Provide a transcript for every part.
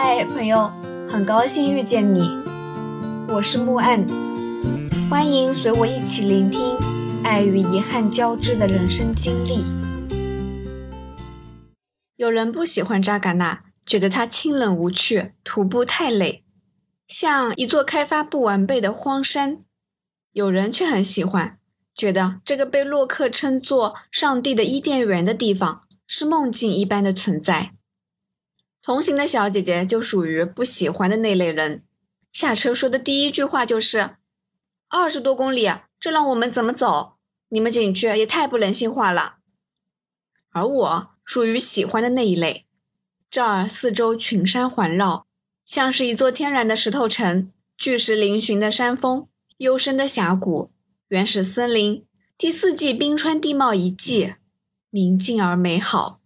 嗨，朋友，很高兴遇见你，我是木岸，欢迎随我一起聆听爱与遗憾交织的人生经历。有人不喜欢扎尕那，觉得它清冷无趣，徒步太累，像一座开发不完备的荒山；有人却很喜欢，觉得这个被洛克称作“上帝的伊甸园”的地方是梦境一般的存在。同行的小姐姐就属于不喜欢的那类人，下车说的第一句话就是：“二十多公里，这让我们怎么走？你们景区也太不人性化了。”而我属于喜欢的那一类。这儿四周群山环绕，像是一座天然的石头城，巨石嶙峋的山峰，幽深的峡谷，原始森林，第四季冰川地貌遗迹，宁静而美好。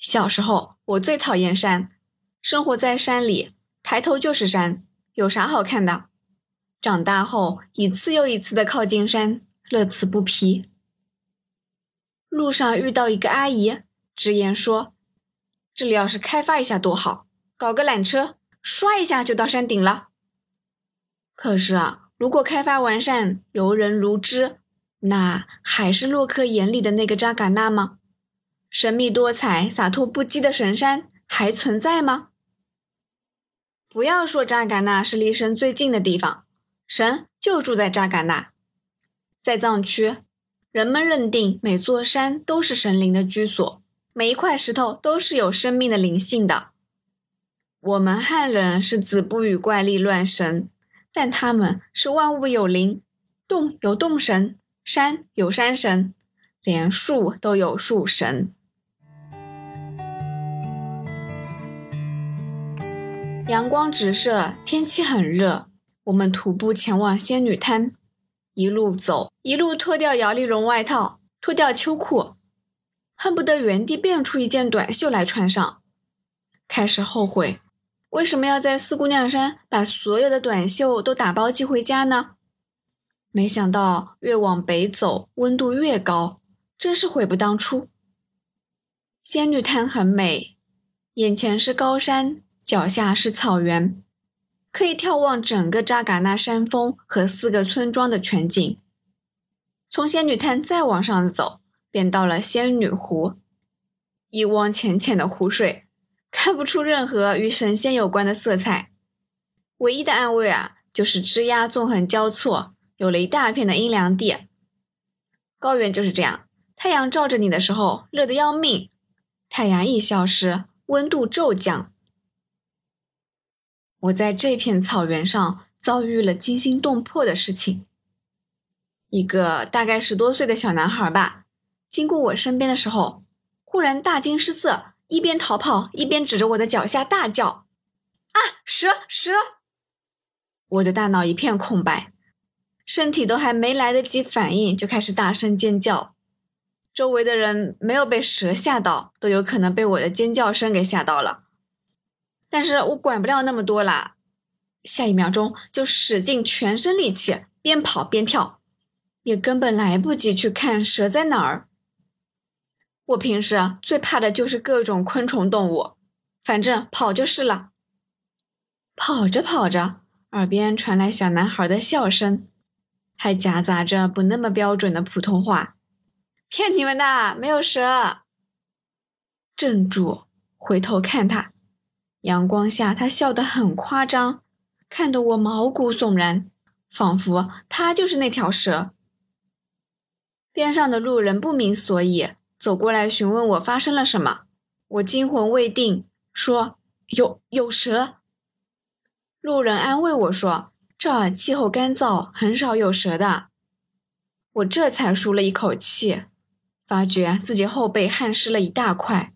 小时候。我最讨厌山，生活在山里，抬头就是山，有啥好看的？长大后，一次又一次的靠近山，乐此不疲。路上遇到一个阿姨，直言说：“这里要是开发一下多好，搞个缆车，刷一下就到山顶了。”可是啊，如果开发完善，游人如织，那还是洛克眼里的那个扎尕那吗？神秘多彩、洒脱不羁的神山还存在吗？不要说扎尕那是离神最近的地方，神就住在扎尕那。在藏区，人们认定每座山都是神灵的居所，每一块石头都是有生命的灵性的。我们汉人是子不语怪力乱神，但他们是万物有灵，动有动神，山有山神，连树都有树神。阳光直射，天气很热。我们徒步前往仙女滩，一路走，一路脱掉摇粒绒外套，脱掉秋裤，恨不得原地变出一件短袖来穿上。开始后悔，为什么要在四姑娘山把所有的短袖都打包寄回家呢？没想到越往北走，温度越高，真是悔不当初。仙女滩很美，眼前是高山。脚下是草原，可以眺望整个扎尕那山峰和四个村庄的全景。从仙女滩再往上走，便到了仙女湖。一汪浅浅的湖水，看不出任何与神仙有关的色彩。唯一的安慰啊，就是枝桠纵横交错，有了一大片的阴凉地。高原就是这样，太阳照着你的时候热得要命，太阳一消失，温度骤降。我在这片草原上遭遇了惊心动魄的事情。一个大概十多岁的小男孩吧，经过我身边的时候，忽然大惊失色，一边逃跑一边指着我的脚下大叫：“啊，蛇蛇！”我的大脑一片空白，身体都还没来得及反应，就开始大声尖叫。周围的人没有被蛇吓到，都有可能被我的尖叫声给吓到了。但是我管不了那么多啦，下一秒钟就使尽全身力气，边跑边跳，也根本来不及去看蛇在哪儿。我平时最怕的就是各种昆虫动物，反正跑就是了。跑着跑着，耳边传来小男孩的笑声，还夹杂着不那么标准的普通话：“骗你们的，没有蛇。”镇住，回头看他。阳光下，他笑得很夸张，看得我毛骨悚然，仿佛他就是那条蛇。边上的路人不明所以，走过来询问我发生了什么。我惊魂未定，说：“有有蛇。”路人安慰我说：“这儿气候干燥，很少有蛇的。”我这才舒了一口气，发觉自己后背汗湿了一大块。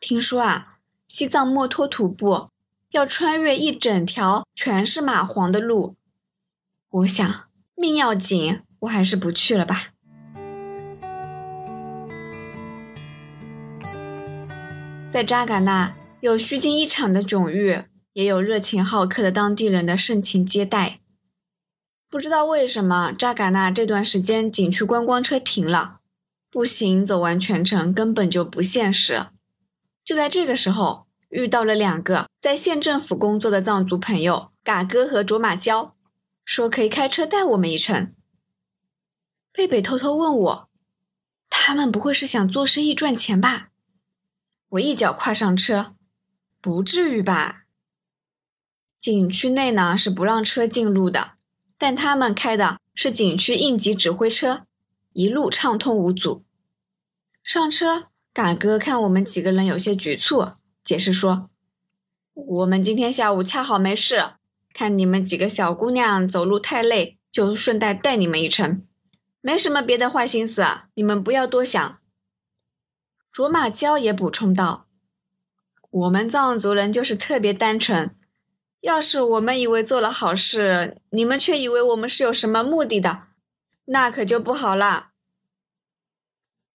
听说啊。西藏墨脱徒步要穿越一整条全是蚂蟥的路，我想命要紧，我还是不去了吧。在扎尕那，有虚惊一场的迥遇，也有热情好客的当地人的盛情接待。不知道为什么，扎尕那这段时间景区观光车停了，步行走完全程根本就不现实。就在这个时候，遇到了两个在县政府工作的藏族朋友，嘎哥和卓玛娇，说可以开车带我们一程。贝贝偷偷问我：“他们不会是想做生意赚钱吧？”我一脚跨上车：“不至于吧？景区内呢是不让车进入的，但他们开的是景区应急指挥车，一路畅通无阻。”上车，嘎哥看我们几个人有些局促，解释说：“我们今天下午恰好没事，看你们几个小姑娘走路太累，就顺带带你们一程。”没什么别的坏心思，你们不要多想。卓玛娇也补充道：“我们藏族人就是特别单纯，要是我们以为做了好事，你们却以为我们是有什么目的的，那可就不好了。”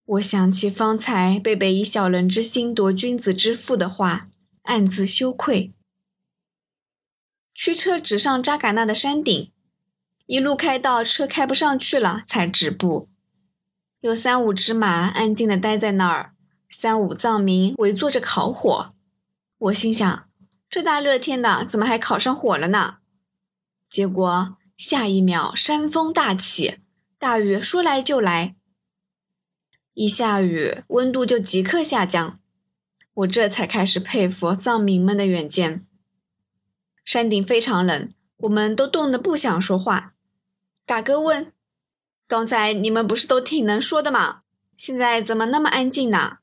我想起方才贝贝以小人之心夺君子之腹的话，暗自羞愧。驱车直上扎尕那的山顶。一路开到车开不上去了，才止步。有三五只马安静的待在那儿，三五藏民围坐着烤火。我心想：这大热天的，怎么还烤上火了呢？结果下一秒山风大起，大雨说来就来。一下雨，温度就即刻下降。我这才开始佩服藏民们的远见。山顶非常冷，我们都冻得不想说话。嘎哥问：“刚才你们不是都挺能说的吗？现在怎么那么安静呢？”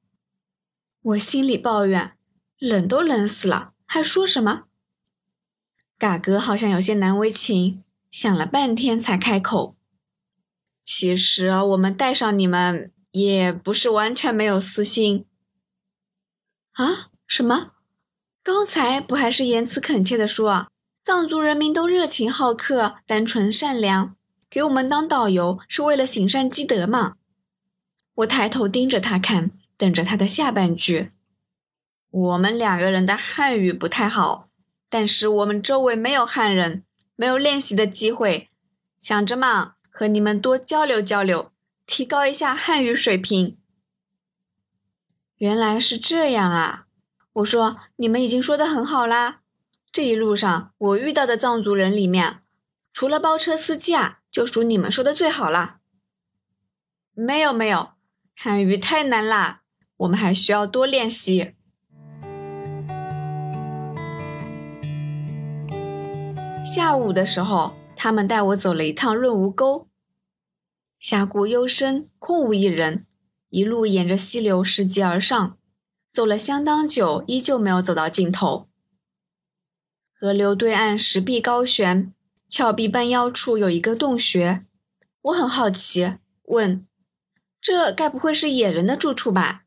我心里抱怨：“冷都冷死了，还说什么？”嘎哥好像有些难为情，想了半天才开口：“其实我们带上你们也不是完全没有私心。”啊？什么？刚才不还是言辞恳切的说，藏族人民都热情好客、单纯善良？给我们当导游是为了行善积德嘛？我抬头盯着他看，等着他的下半句。我们两个人的汉语不太好，但是我们周围没有汉人，没有练习的机会，想着嘛，和你们多交流交流，提高一下汉语水平。原来是这样啊！我说你们已经说的很好啦。这一路上我遇到的藏族人里面，除了包车司机啊。就属你们说的最好了。没有没有，汉语太难啦，我们还需要多练习。下午的时候，他们带我走了一趟润芜沟，峡谷幽深，空无一人，一路沿着溪流拾级而上，走了相当久，依旧没有走到尽头。河流对岸石壁高悬。峭壁半腰处有一个洞穴，我很好奇，问：“这该不会是野人的住处吧？”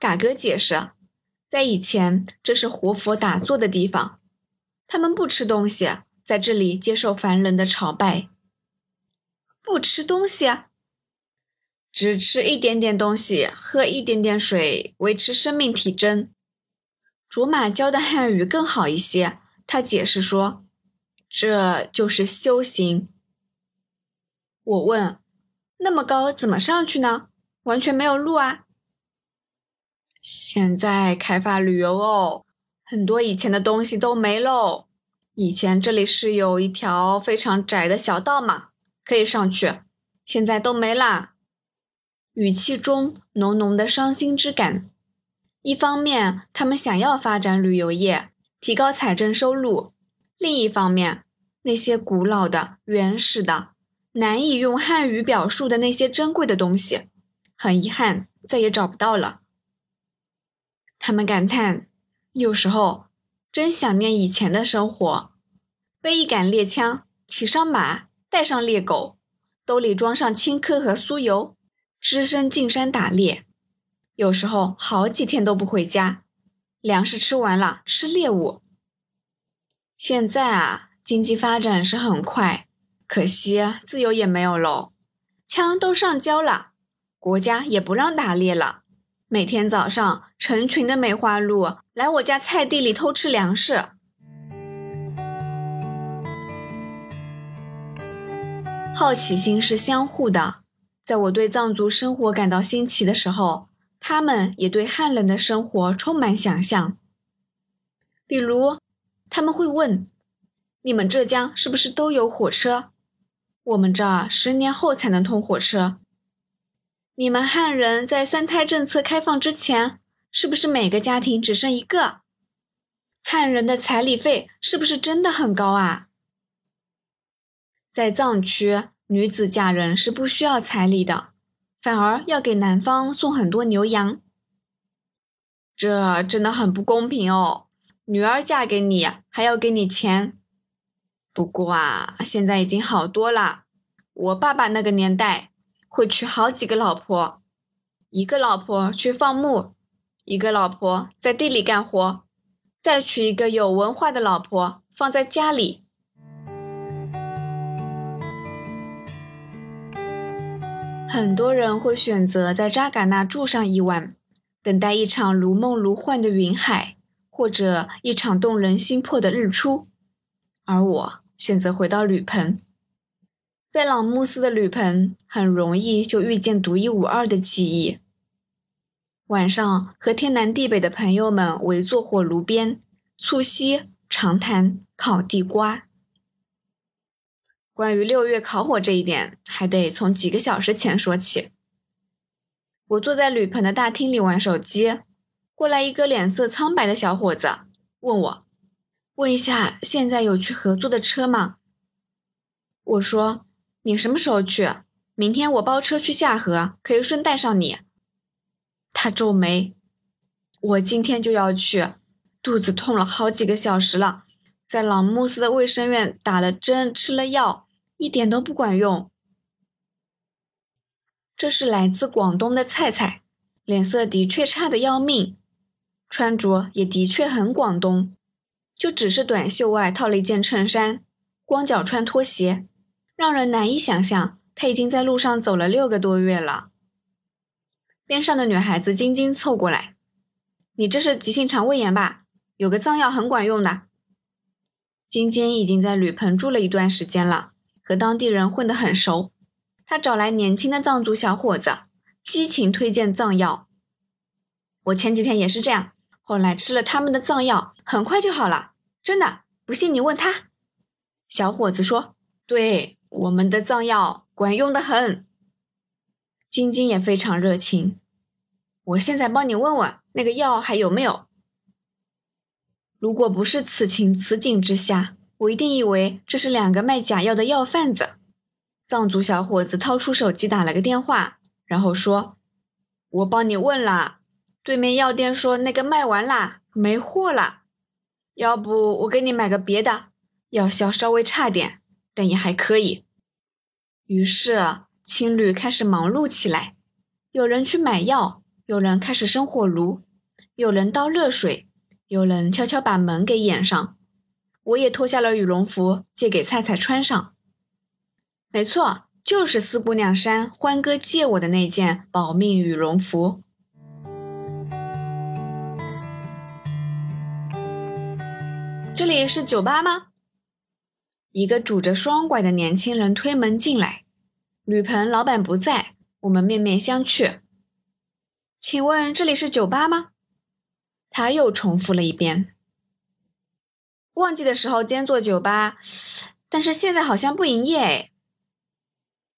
嘎哥解释，在以前这是活佛打坐的地方，他们不吃东西，在这里接受凡人的朝拜。不吃东西，只吃一点点东西，喝一点点水，维持生命体征。卓玛教的汉语更好一些，他解释说。这就是修行。我问：“那么高怎么上去呢？完全没有路啊！”现在开发旅游哦，很多以前的东西都没喽。以前这里是有一条非常窄的小道嘛，可以上去，现在都没啦。语气中浓浓的伤心之感。一方面，他们想要发展旅游业，提高财政收入。另一方面，那些古老的、原始的、难以用汉语表述的那些珍贵的东西，很遗憾再也找不到了。他们感叹：“有时候真想念以前的生活，背一杆猎枪，骑上马，带上猎狗，兜里装上青稞和酥油，只身进山打猎。有时候好几天都不回家，粮食吃完了吃猎物。”现在啊，经济发展是很快，可惜自由也没有喽。枪都上交了，国家也不让打猎了。每天早上，成群的梅花鹿来我家菜地里偷吃粮食。好奇心是相互的，在我对藏族生活感到新奇的时候，他们也对汉人的生活充满想象。比如，他们会问：“你们浙江是不是都有火车？我们这儿十年后才能通火车。你们汉人在三胎政策开放之前，是不是每个家庭只生一个？汉人的彩礼费是不是真的很高啊？”在藏区，女子嫁人是不需要彩礼的，反而要给男方送很多牛羊。这真的很不公平哦！女儿嫁给你还要给你钱。不过啊，现在已经好多了。我爸爸那个年代会娶好几个老婆，一个老婆去放牧，一个老婆在地里干活，再娶一个有文化的老婆放在家里。很多人会选择在扎尕那住上一晚，等待一场如梦如幻的云海，或者一场动人心魄的日出。而我选择回到旅棚，在朗木寺的旅棚，很容易就遇见独一无二的记忆。晚上和天南地北的朋友们围坐火炉边，促膝长谈，烤地瓜。关于六月烤火这一点，还得从几个小时前说起。我坐在铝棚的大厅里玩手机，过来一个脸色苍白的小伙子，问我：“问一下，现在有去合作的车吗？”我说：“你什么时候去？明天我包车去下河，可以顺带上你。”他皱眉：“我今天就要去，肚子痛了好几个小时了。”在朗木寺的卫生院打了针，吃了药，一点都不管用。这是来自广东的菜菜，脸色的确差的要命，穿着也的确很广东，就只是短袖外套了一件衬衫，光脚穿拖鞋，让人难以想象他已经在路上走了六个多月了。边上的女孩子晶晶凑过来：“你这是急性肠胃炎吧？有个藏药很管用的。”晶晶已经在吕棚住了一段时间了，和当地人混得很熟。他找来年轻的藏族小伙子，激情推荐藏药。我前几天也是这样，后来吃了他们的藏药，很快就好了，真的。不信你问他。小伙子说：“对，我们的藏药管用的很。”晶晶也非常热情。我现在帮你问问那个药还有没有。如果不是此情此景之下，我一定以为这是两个卖假药的药贩子。藏族小伙子掏出手机打了个电话，然后说：“我帮你问了，对面药店说那个卖完啦，没货啦。要不我给你买个别的，药效稍微差点，但也还可以。”于是青旅开始忙碌起来，有人去买药，有人开始生火炉，有人倒热水。有人悄悄把门给掩上，我也脱下了羽绒服借给菜菜穿上。没错，就是四姑娘山欢哥借我的那件保命羽绒服。这里是酒吧吗？一个拄着双拐的年轻人推门进来，铝盆老板不在，我们面面相觑。请问这里是酒吧吗？他又重复了一遍。旺季的时候兼做酒吧，但是现在好像不营业哎。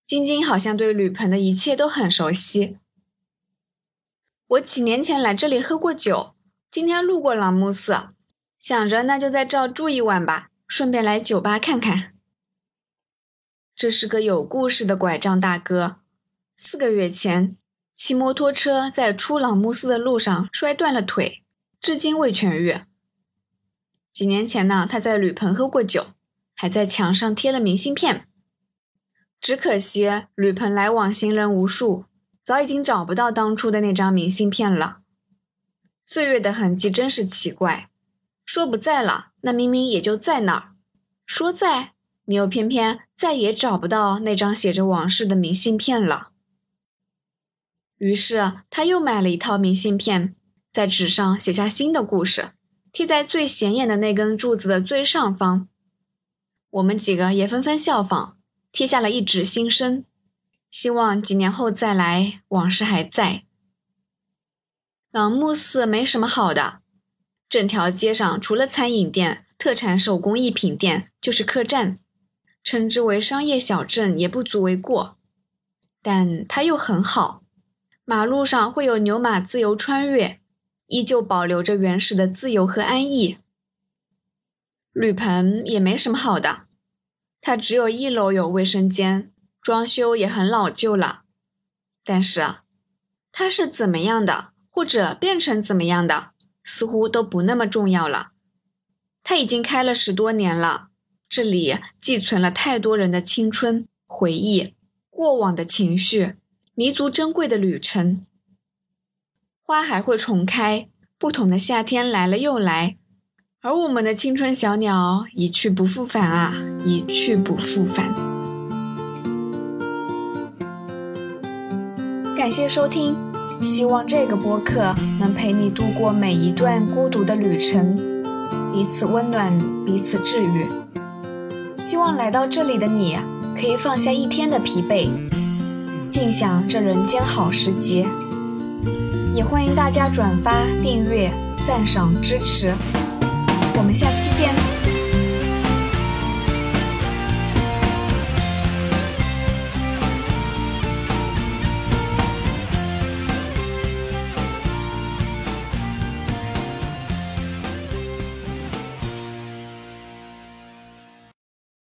晶晶好像对铝盆的一切都很熟悉。我几年前来这里喝过酒，今天路过朗木寺，想着那就在这儿住一晚吧，顺便来酒吧看看。这是个有故事的拐杖大哥，四个月前骑摩托车在出朗木寺的路上摔断了腿。至今未痊愈。几年前呢，他在铝棚喝过酒，还在墙上贴了明信片。只可惜铝棚来往行人无数，早已经找不到当初的那张明信片了。岁月的痕迹真是奇怪，说不在了，那明明也就在那儿；说在，你又偏偏再也找不到那张写着往事的明信片了。于是他又买了一套明信片。在纸上写下新的故事，贴在最显眼的那根柱子的最上方。我们几个也纷纷效仿，贴下了一纸心声，希望几年后再来，往事还在。朗木寺没什么好的，整条街上除了餐饮店、特产手工艺品店，就是客栈，称之为商业小镇也不足为过。但它又很好，马路上会有牛马自由穿越，依旧保留着原始的自由和安逸。铝棚也没什么好的，它只有一楼有卫生间，装修也很老旧了。但是，它是怎么样的，或者变成怎么样的？似乎都不那么重要了。它已经开了十多年了，这里寄存了太多人的青春回忆、过往的情绪、弥足珍贵的旅程。花还会重开，不同的夏天来了又来，而我们的青春小鸟一去不复返啊，一去不复返。感谢收听。希望这个播客能陪你度过每一段孤独的旅程，彼此温暖，彼此治愈。希望来到这里的你可以放下一天的疲惫，尽享这人间好时节。也欢迎大家转发、订阅、赞赏、支持。我们下期见。